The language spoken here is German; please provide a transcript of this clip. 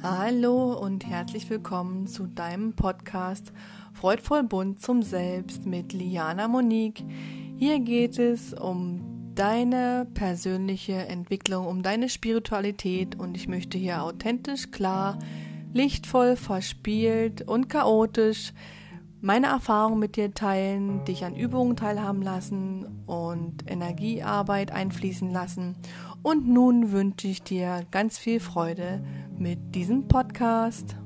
Hallo und herzlich willkommen zu deinem Podcast Freudvoll bunt zum Selbst mit Liana Monique. Hier geht es um deine persönliche Entwicklung, um deine Spiritualität und ich möchte hier authentisch, klar, lichtvoll, verspielt und chaotisch meine Erfahrungen mit dir teilen, dich an Übungen teilhaben lassen und Energiearbeit einfließen lassen. Und nun wünsche ich dir ganz viel Freude mit diesem Podcast.